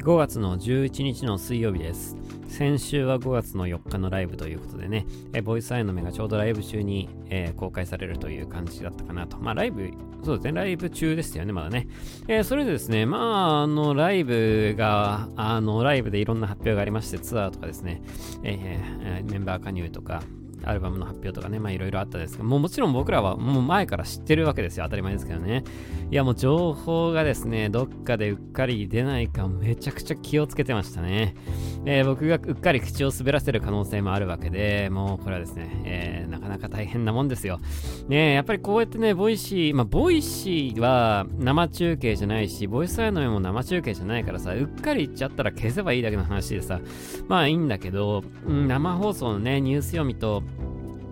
5月の11日の水曜日です。先週は5月の4日のライブということでね、えボイスアイの目がちょうどライブ中に、えー、公開されるという感じだったかなと。まあライブ、そうですね、ライブ中ですよね、まだね。えー、それでですね、まあ、あの、ライブが、あの、ライブでいろんな発表がありまして、ツアーとかですね、えー、メンバー加入とか、アルバムの発表とかね、まあいろいろあったですけど、もうもちろん僕らはもう前から知ってるわけですよ。当たり前ですけどね。いやもう情報がですね、どっかでうっかり出ないかめちゃくちゃ気をつけてましたね。えー、僕がうっかり口を滑らせる可能性もあるわけで、もうこれはですね、えー、なかなか大変なもんですよ。ねやっぱりこうやってね、 Voicy、まあ Voicy は生中継じゃないし、ボイスアヤノメも生中継じゃないからさ、うっかり言っちゃったら消せばいいだけの話でさ、まあいいんだけど、うん、生放送のね、ニュース読みと、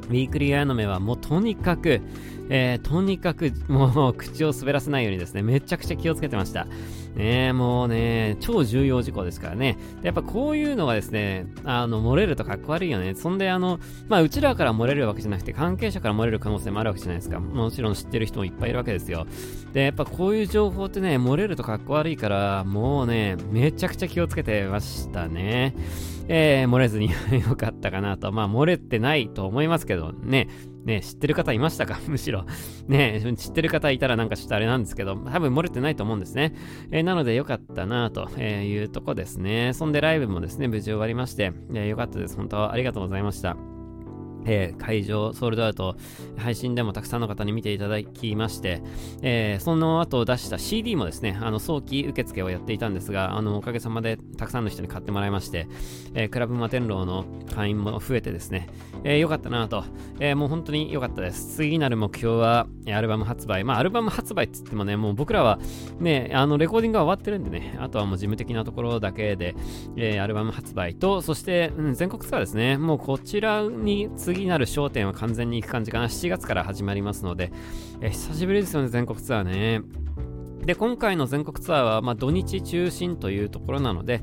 ウィークリーアニメはもうとにかく、えー、とにかくもう口を滑らせないようにですね、めちゃくちゃ気をつけてました。ねもうね、超重要事項ですからね。やっぱこういうのがですね、あの、漏れるとかっこ悪いよね。そんであの、まあ、うちらから漏れるわけじゃなくて、関係者から漏れる可能性もあるわけじゃないですか。もちろん知ってる人もいっぱいいるわけですよ。で、やっぱこういう情報ってね、漏れるとかっこ悪いから、もうね、めちゃくちゃ気をつけてましたね。えー、漏れずに よかったかなと。まあ、漏れてないと思いますけどね。ね、知ってる方いましたか？むしろ。ね、知ってる方いたらなんかちょっとあれなんですけど、多分漏れてないと思うんですね。えー、なのでよかったなというとこですね。そんでライブもですね、無事終わりまして、え、よかったです。本当ありがとうございました。えー、会場ソールドアウト配信でもたくさんの方に見ていただきまして、えー、その後出した CD もですね、あの早期受付をやっていたんですが、あのおかげさまでたくさんの人に買ってもらいまして、えー、クラブマテンローの会員も増えてですね、えー、よかったなと、え、もう本当に良かったです。次なる目標は、アルバム発売。まあ、アルバム発売って言ってもね、もう僕らはね、あのレコーディングが終わってるんでね、あとはもう事務的なところだけで、え、アルバム発売と、そして、うん、全国ツアーですね、もうこちらに次なる焦点は完全に行く感じかな。7月から始まりますので、え久しぶりですよね、全国ツアーね。で、今回の全国ツアーは、まあ、土日中心というところなので、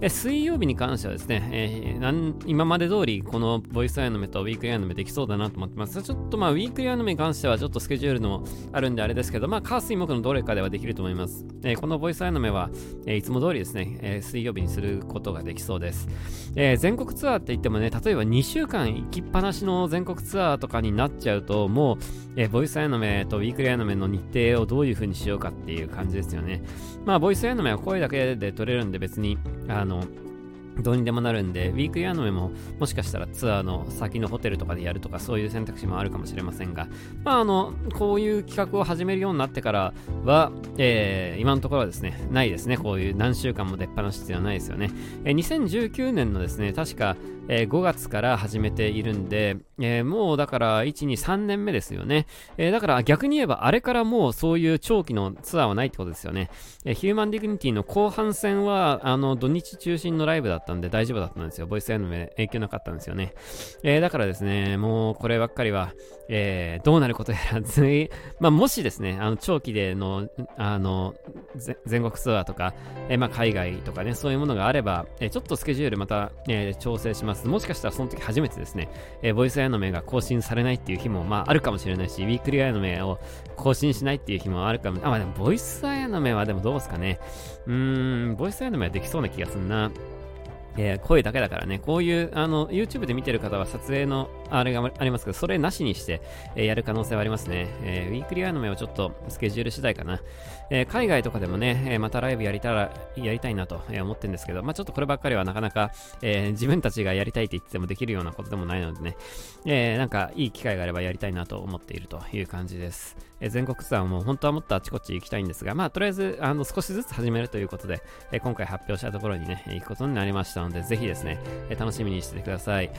え水曜日に関してはですね、えー、なん今まで通り、このボイスアイノメとウィークリーアニメできそうだなと思ってます。ちょっとまあ、ウィークリーアニメに関しては、ちょっとスケジュールのあるんであれですけど、まあ、火水木のどれかではできると思います。えー、このボイスアイノメは、えー、いつも通りですね、え水曜日にすることができそうです。え全国ツアーって言ってもね、例えば2週間行きっぱなしの全国ツアーとかになっちゃうと、もう、えボイスアイノメとウィークリーアニメの日程をどういう風にしようかっていういう感じですよね。まあ、ボイスアニメは声だけで撮れるんで別に、あの、どうにでもなるんで、ウィークリーアニメももしかしたらツアーの先のホテルとかでやるとかそういう選択肢もあるかもしれませんが、まああの、こういう企画を始めるようになってからは、えー、今のところはですね、ないですね。こういう何週間も出っ放しっていうのはないですよね。えー、2019年のですね、確か、えー、5月から始めているんで、えー、もうだから1、2、3年目ですよね。えー、だから逆に言えばあれからもうそういう長期のツアーはないってことですよね。えヒューマンディグニティの後半戦はあの土日中心のライブだったんで大丈夫だったんですよ。ボイスアニメ影響なかったんですよね。えだからですね、もうこればっかりは、えどうなることやらずい、まあ、もしですね、あの長期での、あの、全国ツアーとか、えまあ、海外とかね、そういうものがあれば、えちょっとスケジュールまた、え調整します。もしかしたらその時初めてですね、えボイスアニメが更新されないっていう日も、まあ、あるかもしれないし、ウィークリーアイノメを更新しないっていう日もあるかも。あ、まあでも、ボイスアニメはでもどうですかね。うーん、ボイスアニメはできそうな気がすんな。えー、声だけだからね、こういう、あの、YouTube で見てる方は撮影の、あれがありますけど、それなしにして、えー、やる可能性はありますね。えー、ウィークリーアニメはちょっとスケジュール次第かな。え海外とかでもね、えまたライブやりたら、やりたいなと思ってるんですけど、まあちょっとこればっかりはなかなか、え自分たちがやりたいって言ってもできるようなことでもないのでね、えなんかいい機会があればやりたいなと思っているという感じです。え全国ツアーも本当はもっとあちこち行きたいんですが、まあとりあえず、あの、少しずつ始めるということで、え今回発表したところにね、行くことになりましたので、ぜひですね、え楽しみにしててください。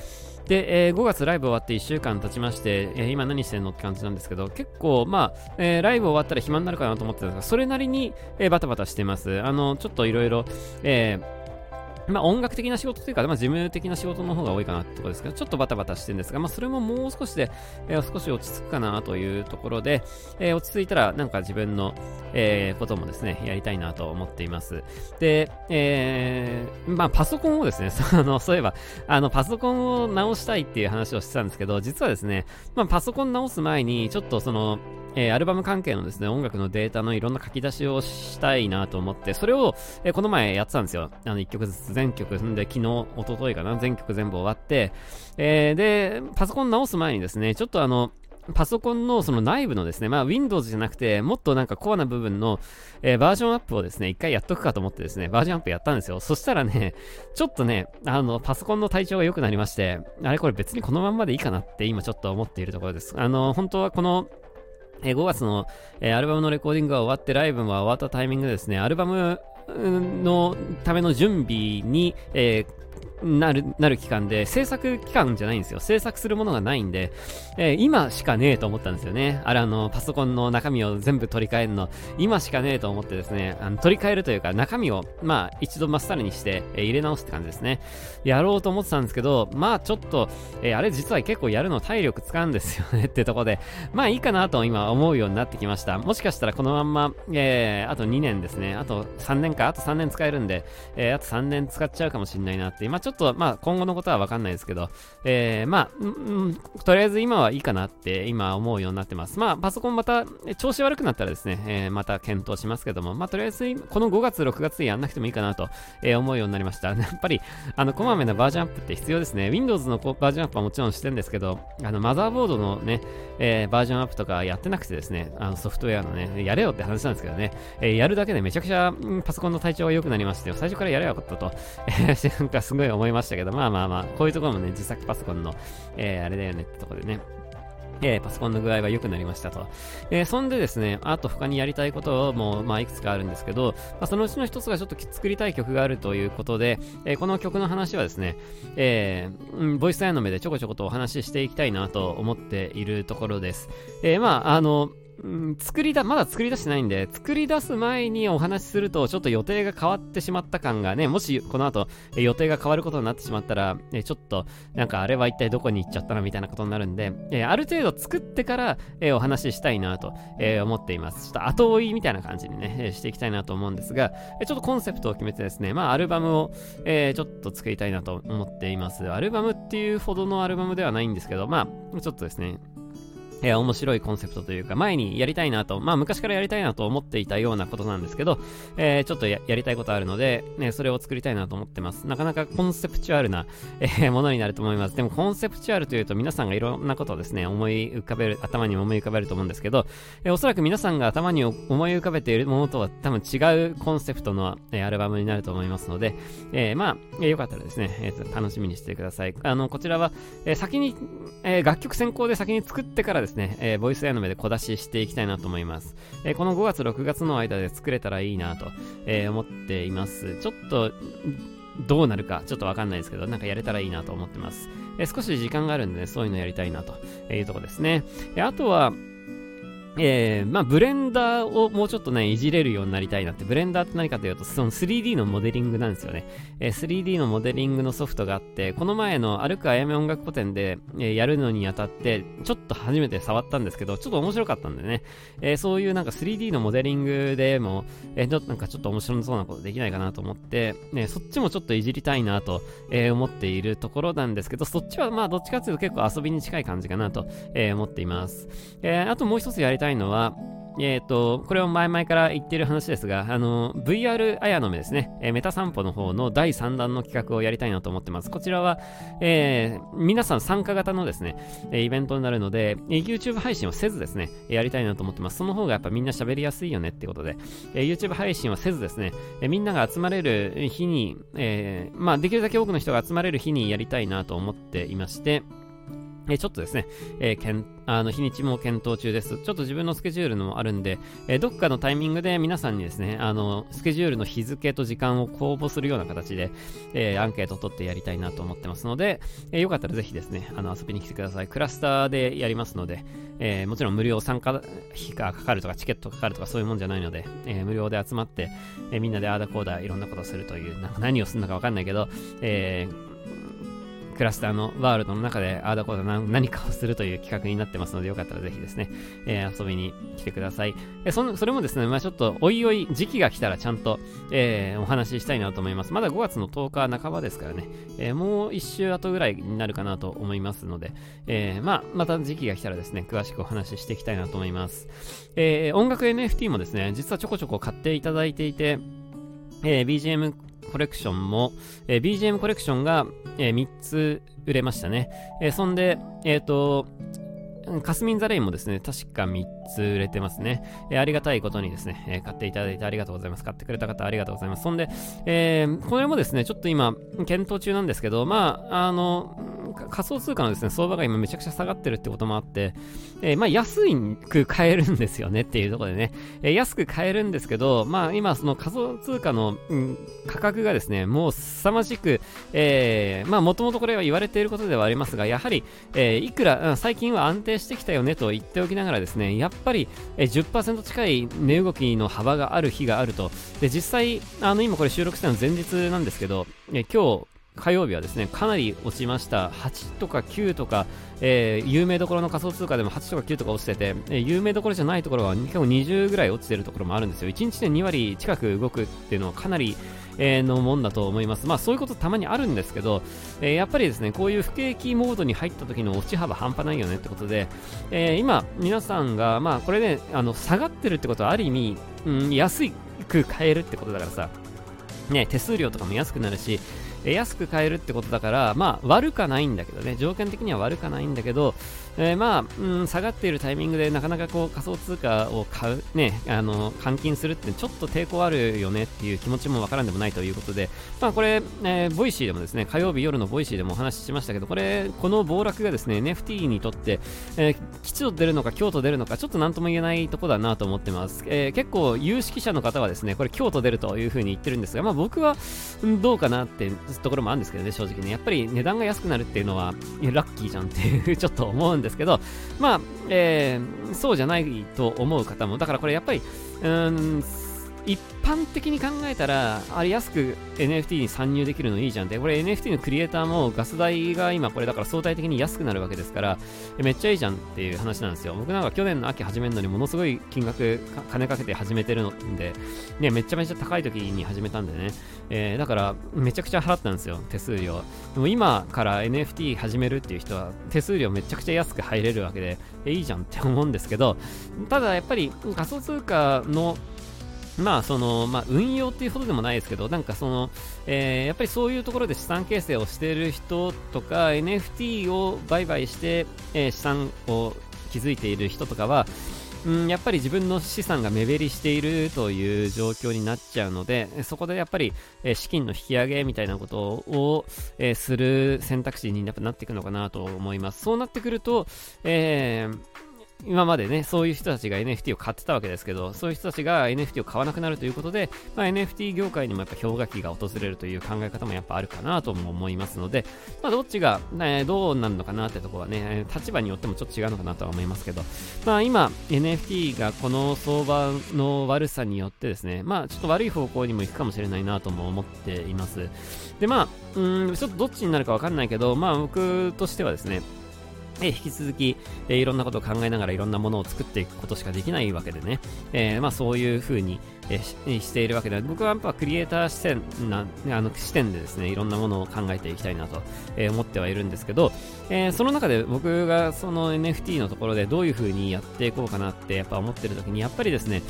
で、えー、5月ライブ終わって1週間経ちまして、えー、今何してんのって感じなんですけど、結構、まあ、えー、ライブ終わったら暇になるかなと思ってたんですが、それなりに、えバタバタしてます。あの、ちょっといろいろ、え まあ音楽的な仕事というか、まあ事務的な仕事の方が多いかなってところですけど、ちょっとバタバタしてるんですが、まあそれももう少しで、えー、少し落ち着くかなというところで、えー、落ち着いたらなんか自分の、えー、こともですね、やりたいなと思っています。で、えー、まあパソコンをですね、その、そういえば、あの、パソコンを直したいっていう話をしてたんですけど、実はですね、まあパソコン直す前に、ちょっとその、えー、アルバム関係のですね、音楽のデータのいろんな書き出しをしたいなと思って、それを、えー、この前やってたんですよ。あの、一曲ずつ全曲んで、昨日、一昨日かな、全曲全部終わって、えー、で、パソコン直す前にですね、ちょっとあの、パソコンのその内部のですね、まあ Windows じゃなくて、もっとなんかコアな部分の、えー、バージョンアップをですね、一回やっとくかと思ってですね、バージョンアップやったんですよ。そしたらね、ちょっとね、あの、パソコンの体調が良くなりまして、あれこれ別にこのまんまでいいかなって今ちょっと思っているところです。あの、本当はこの、えー、5月の、えー、アルバムのレコーディングが終わってライブも終わったタイミングでですね、アルバムのための準備に、えー、なる、なる期間で、制作期間じゃないんですよ。制作するものがないんで、えー、今しかねえと思ったんですよね。あれ、あの、パソコンの中身を全部取り替えるの、今しかねえと思ってですね、あの取り替えるというか、中身を、まあ、一度まっさらにして、えー、入れ直すって感じですね。やろうと思ってたんですけど、まあ、ちょっと、えー、あれ実は結構やるの体力使うんですよねってとこで、まあいいかなと今思うようになってきました。もしかしたらこのまんま、えー、あと2年ですね、あと3年か、あと3年使えるんで、えー、あと3年使っちゃうかもしんないなって、今ちょっと、ちょっとまあ今後のことはわかんないですけど、えー、まあ、うん、とりあえず今はいいかなって今思うようになってます。まあ、パソコンまた調子悪くなったらですね、えー、また検討しますけども、まあ、とりあえずこの5月、6月やんなくてもいいかなと、えー、思うようになりました。やっぱり、あの、こまめなバージョンアップって必要ですね。Windows のバージョンアップはもちろんしてるんですけど、あの、マザーボードのね、えー、バージョンアップとかやってなくてですね、あのソフトウェアのね、やれよって話なんですけどね、えー、やるだけでめちゃくちゃ、うん、パソコンの体調が良くなりまして最初からやればよかったと、えー、なんかすごい思いましたけど、まあまあまあ、こういうところもね、自作パソコンの、えー、あれだよねってとこでね、えー、パソコンの具合は良くなりましたと。えー、そんでですね、あと他にやりたいことも、まあ、いくつかあるんですけど、まあ、そのうちの一つがちょっと作りたい曲があるということで、えー、この曲の話はですね、えー、ボイスアインの目でちょこちょことお話ししていきたいなと思っているところです。えー、まあ、あの、うん、作りだ、まだ作り出してないんで、作り出す前にお話しすると、ちょっと予定が変わってしまった感がね、もしこの後、え予定が変わることになってしまったら、えちょっと、なんかあれは一体どこに行っちゃったのみたいなことになるんで、えある程度作ってから、えお話ししたいなと、え思っています。ちょっと後追いみたいな感じにね、えしていきたいなと思うんですが、えちょっとコンセプトを決めてですね、まあアルバムを、えちょっと作りたいなと思っています。アルバムっていうほどのアルバムではないんですけど、まあ、ちょっとですね、えー、面白いコンセプトというか、前にやりたいなと、まあ昔からやりたいなと思っていたようなことなんですけど、えー、ちょっとやりたいことあるので、ね、それを作りたいなと思ってます。なかなかコンセプチュアルな、えー、ものになると思います。でもコンセプチュアルというと皆さんがいろんなことをですね、思い浮かべる、頭に思い浮かべると思うんですけど、え、おそらく皆さんが頭に思い浮かべているものとは多分違うコンセプトの、え、アルバムになると思いますので、え、まあ、え、よかったらですね、えー、楽しみにしてください。あの、こちらは、え、先に、え、楽曲先行で先に作ってからですね、ねえー、ボイスアの目で小出ししていきたいなと思います。えー、この5月、6月の間で作れたらいいなと、えー、思っています。ちょっと、どうなるかちょっとわかんないですけど、なんかやれたらいいなと思ってます。え、少し時間があるんで、ね、そういうのやりたいなというとこですね。あとは、えー、まあ、ブレンダーをもうちょっとね、いじれるようになりたいなって。ブレンダーって何かというと、その 3D のモデリングなんですよね。えー、3D のモデリングのソフトがあって、この前の歩くあやめ音楽古典で、えー、やるのにあたって、ちょっと初めて触ったんですけど、ちょっと面白かったんでね、え、そういうなんか 3D のモデリングでも、え、ちょっとなんかちょっと面白そうなことできないかなと思って、ね、そっちもちょっといじりたいなと、え、思っているところなんですけど、そっちはまあどっちかというと結構遊びに近い感じかなと、え、思っています。え、あともう一つやりたいいのは、えっ、ー、と、これを前々から言ってる話ですが、あの、VR あやの目ですね、えー、メタ散歩の方の第3弾の企画をやりたいなと思ってます。こちらは、えー、皆さん参加型のですね、えイベントになるので、え YouTube 配信をせずですね、やりたいなと思ってます。その方がやっぱみんな喋りやすいよねってことで、え YouTube 配信はせずですね、えみんなが集まれる日に、えまあ、できるだけ多くの人が集まれる日にやりたいなと思っていまして、えちょっとですね、えー、けんあの日にちも検討中です。ちょっと自分のスケジュールもあるんで、えー、どっかのタイミングで皆さんにですね、あのスケジュールの日付と時間を公募するような形で、えー、アンケートを取ってやりたいなと思ってますので、えよかったらぜひですね、あの遊びに来てください。クラスターでやりますので、えもちろん無料参加費がかかるとか、チケットかかるとかそういうもんじゃないので、え無料で集まって、えみんなでああだこうだいろんなことするという、なんか何をするのかわかんないけど、えークラスターのワールドの中であーだこーだ何かをするという企画になってますので、よかったらぜひですね、えー、遊びに来てください。えそのそれもですね、まあちょっとおいおい時期が来たらちゃんと、えー、お話ししたいなと思います。まだ5月の10日半ばですからね、えー、もう1週後ぐらいになるかなと思いますので、えまあまた時期が来たらですね、詳しくお話ししていきたいなと思います。え音楽 NFT もですね、実はちょこちょこ買っていただいていて、え BGM コレクションも、えー、BGM コレクションが、えー、3つ売れましたね。えー、そんで、えっ、と、カスミンザレインもですね、確か3つ売れてますね。えー、ありがたいことにですね、えー、買っていただいてありがとうございます。買ってくれた方ありがとうございます。そんで、えー、これもですね、ちょっと今、検討中なんですけど、まあ、あの、仮想通貨のですね、相場が今めちゃくちゃ下がってるってこともあって、えー、まあ安く買えるんですよねっていうところでね、えー、安く買えるんですけど、まあ今その仮想通貨の、うん、価格がですね、もう凄まじく、えー、まあもともとこれは言われていることではありますが、やはり、え、いくら、最近は安定してきたよねと言っておきながらですね、やっぱり、え、10%近い値動きの幅がある日があると、で、実際、あの今これ収録したの前日なんですけど、え、今日、火曜日はですね、かなり落ちました。8とか9とか、えー、有名どころの仮想通貨でも8とか9とか落ちてて、えー、有名どころじゃないところは結構20ぐらい落ちてるところもあるんですよ。1日で2割近く動くっていうのはかなり、えー、のもんだと思います。まあそういうことたまにあるんですけど、えー、やっぱりですね、こういう不景気モードに入った時の落ち幅半端ないよねってことで、えー、今、皆さんが、まあこれね、あの、下がってるってことはある意味、うん、安く買えるってことだからさ、ね、手数料とかも安くなるし、え安く買えるってことだから、まあ悪かないんだけどね、条件的には悪かないんだけど、えー、まあ、うん、下がっているタイミングでなかなかこう仮想通貨を買う、ね、あの、換金するってちょっと抵抗あるよねっていう気持ちもわからんでもないということで、まあこれ、えー、 Voicy でもですね、火曜日夜の Voicy でもお話ししましたけど、これ、この暴落がですね、NFT にとって、えー、吉と出るのか凶と出るのか、ちょっと何とも言えないとこだなと思ってます。えー、結構有識者の方はですね、これ凶と出るというふうに言ってるんですが、まあ僕は、どうかなってところもあるんですけどね、正直ね。やっぱり値段が安くなるっていうのは、ラッキーじゃんっていう ちょっと思うんですけど、まあ、えー、そうじゃないと思う方も、だからこれやっぱり、うん、一般的に考えたら、あれ安く NFT に参入できるのいいじゃんって、これ NFT のクリエイターもガス代が今これだから相対的に安くなるわけですから、めっちゃいいじゃんっていう話なんですよ。僕なんか去年の秋始めるのにものすごい金額、金かけて始めてるので、ね、めちゃめちゃ高い時に始めたんでね、えー、だからめちゃくちゃ払ったんですよ、手数料。でも今から NFT 始めるっていう人は手数料めちゃくちゃ安く入れるわけで、えいいじゃんって思うんですけど、ただやっぱり仮想通貨のまあ、その、まあ、運用っていうほどでもないですけど、なんかその、えー、やっぱりそういうところで資産形成をしている人とか、NFT を売買して、えー、資産を築いている人とかは、うん、やっぱり自分の資産が目減りしているという状況になっちゃうので、そこでやっぱり、え、資金の引き上げみたいなことを、え、する選択肢にやっぱなっていくのかなと思います。そうなってくると、えー今までね、そういう人たちが NFT を買ってたわけですけど、そういう人たちが NFT を買わなくなるということで、まあ、NFT 業界にもやっぱ氷河期が訪れるという考え方もやっぱあるかなとも思いますので、まあ、どっちが、ね、どうなるのかなってところはね、立場によってもちょっと違うのかなとは思いますけど、まあ今、NFT がこの相場の悪さによってですね、まあちょっと悪い方向にも行くかもしれないなとも思っています。で、まあ、うん、ちょっとどっちになるかわかんないけど、まあ僕としてはですね、え引き続き、えいろんなことを考えながらいろんなものを作っていくことしかできないわけでね、え、まあ、そういうふうに、えししているわけで僕はやっぱクリエイター視点なあの視点でですねいろんなものを考えていきたいなと、え、思ってはいるんですけど、え、その中で僕がその NFT のところでどういうふうにやっていこうかなってやっぱ思ってる時にやっぱりですね、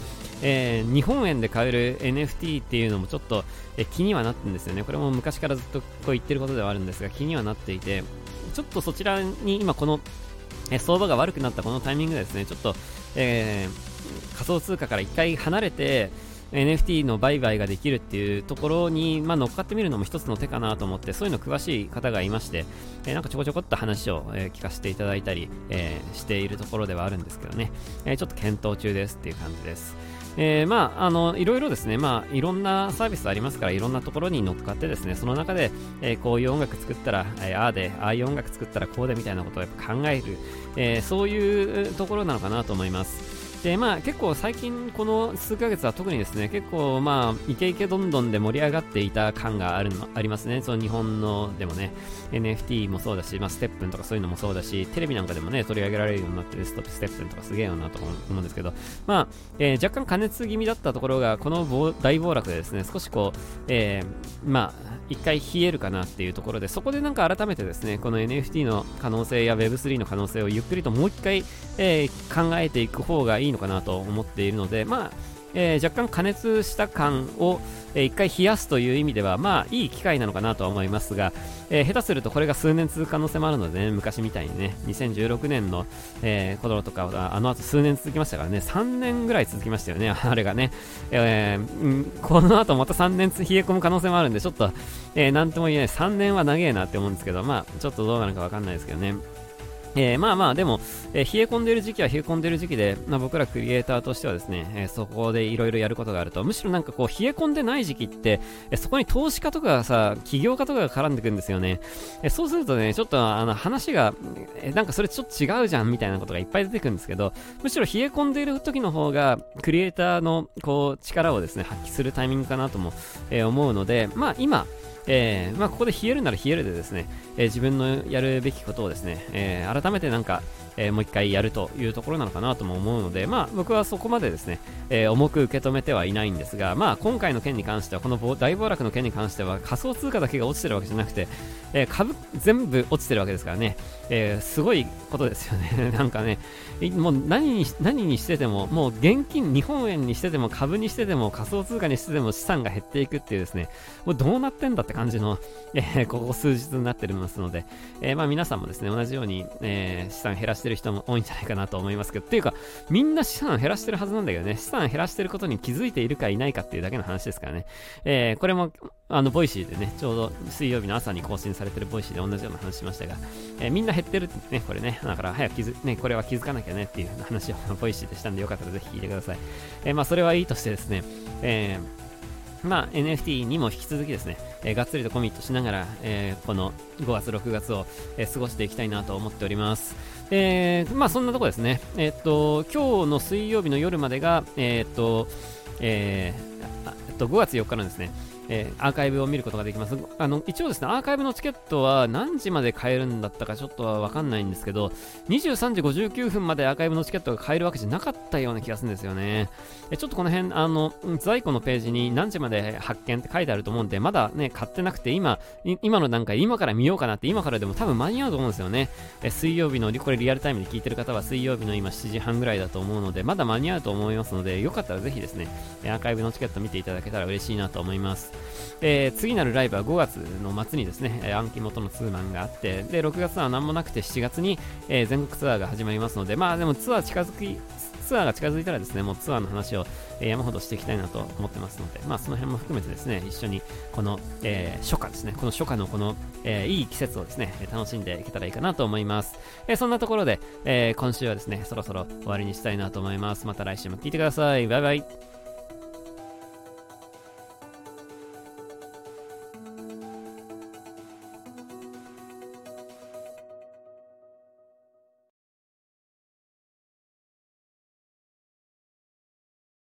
えー、日本円で買える NFT っていうのもちょっと、え気にはなってるんですよね。これも昔からずっとこう言ってることではあるんですが気にはなっていてちょっとそちらに今この、え相場が悪くなったこのタイミングでですね、ちょっと、えー、仮想通貨から一回離れて、NFT の売買ができるっていうところに、まあ、乗っかってみるのも一つの手かなと思って、そういうの詳しい方がいまして、えー、なんかちょこちょこっと話を、えー、聞かせていただいたり、えー、しているところではあるんですけどね、えちょっと検討中ですっていう感じです。えー、まあ、あの、いろいろですね、まあ、いろんなサービスありますから、いろんなところに乗っかってですね、その中で、えー、こういう音楽作ったら、えー、ああで、ああいう音楽作ったらこうでみたいなことをやっぱ考える、えそういうところなのかなと思います。でまあ、結構最近この数ヶ月は特にですね結構まあイケイケどんどんで盛り上がっていた感があるのありますね。その日本のでもね NFT もそうだし、まあ、ステップンとかそういうのもそうだしテレビなんかでもね取り上げられるようになってるストップステップンとかすげえよなと思うんですけどまあ、えー、若干加熱気味だったところがこの大暴落でですね少しこう、えー、まあ一回冷えるかなっていうところで、そこでなんか改めてですね、この NFT の可能性や Web3 の可能性をゆっくりともう一回、えー、考えていく方がいいいのかなと思っているので、まあ、えー、若干加熱した感を、えー、一回冷やすという意味では、まあ、いい機会なのかなとは思いますが、えー、下手するとこれが数年続く可能性もあるので、ね、昔みたいにね、2016年の、えー、頃とかは、あの後数年続きましたからね、3年ぐらい続きましたよね、あれがね。えー、この後また3年冷え込む可能性もあるんで、ちょっと、えー、なんとも言えない、3年は長えなって思うんですけど、まあ、ちょっとどうなるかわかんないですけどね。えー、まあまあ、でも、えー、冷え込んでる時期は冷え込んでる時期で、まあ、僕らクリエイターとしてはですね、えー、そこでいろいろやることがあると、むしろなんかこう、冷え込んでない時期って、えそこに投資家とかがさ、起業家とかが絡んでくるんですよね。えそうするとね、ちょっとあの話が、えなんかそれちょっと違うじゃんみたいなことがいっぱい出てくるんですけど、むしろ冷え込んでいる時の方が、クリエイターのこう、力をですね、発揮するタイミングかなとも、え思うので、まあ今、えー、まあ、ここで冷えるなら冷えるでですね、えー、自分のやるべきことをですね、えー、改めてなんか、えー、もう一回やるというところなのかなとも思うので、まあ、僕はそこまでですね、えー、重く受け止めてはいないんですが、まあ、今回の件に関しては、この大暴落の件に関しては、仮想通貨だけが落ちてるわけじゃなくて、えー、株全部落ちてるわけですからね、えー、すごいことですよね。なんかね、もう何に何にしてても、もう現金、日本円にしてても、株にしてても、仮想通貨にしてても資産が減っていくっていうですね、もうどうなってんだって感じの、えー、ここ数日になってるますので、えー、まあ皆さんもですね、同じように、えー、資産減らしてる人も多いんじゃないかなと思いますけど、っていうか、みんな資産減らしてるはずなんだけどね、資産減らしてることに気づいているかいないかっていうだけの話ですからね、えー、これも、あの、 Voicy でね、ちょうど水曜日の朝に更新されてる Voicy で同じような話しましたが、えー、みんな減ってるってね、これね、だから早く気づ、ね、これは気づかなきゃねっていう話を Voicy でしたんで、よかったらぜひ聞いてください。えー、まあ、それはいいとしてですね、えー、まあ、NFT にも引き続きですね、えー、がっつりとコミットしながら、えー、この5月、6月を、えー、過ごしていきたいなと思っております。えー、まあそんなとこですね。えー、っと、今日の水曜日の夜までが、え、っと、えー、えっと、5月4日なんですね、えー、アーカイブを見ることができます。あの、一応ですね、アーカイブのチケットは何時まで買えるんだったかちょっとはわかんないんですけど、23時59分までアーカイブのチケットが買えるわけじゃなかったような気がするんですよね。えちょっとこの辺、あの、在庫のページに何時まで発見って書いてあると思うんで、まだね、買ってなくて、今、今の段階、今から見ようかなって、今からでも多分間に合うと思うんですよね。え水曜日の、これリアルタイムで聞いてる方は水曜日の今7時半ぐらいだと思うので、まだ間に合うと思いますので、よかったらぜひですね、アーカイブのチケット見ていただけたら嬉しいなと思います。えー次なるライブは5月の末にですね、え暗記元のツーマンがあって、で、6月は何もなくて7月に、えー、全国ツアーが始まりますので、まあでもツアー近づき、ツアーが近づいたらですね、もうツアーの話を、えー、山ほどしていきたいなと思ってますので、まあその辺も含めてですね、一緒にこの、えー、初夏ですね、この初夏のこの、えー、いい季節をですね、楽しんでいけたらいいかなと思います。えそんなところで、え今週はですね、そろそろ終わりにしたいなと思います。また来週も聞いてください。バイバイ。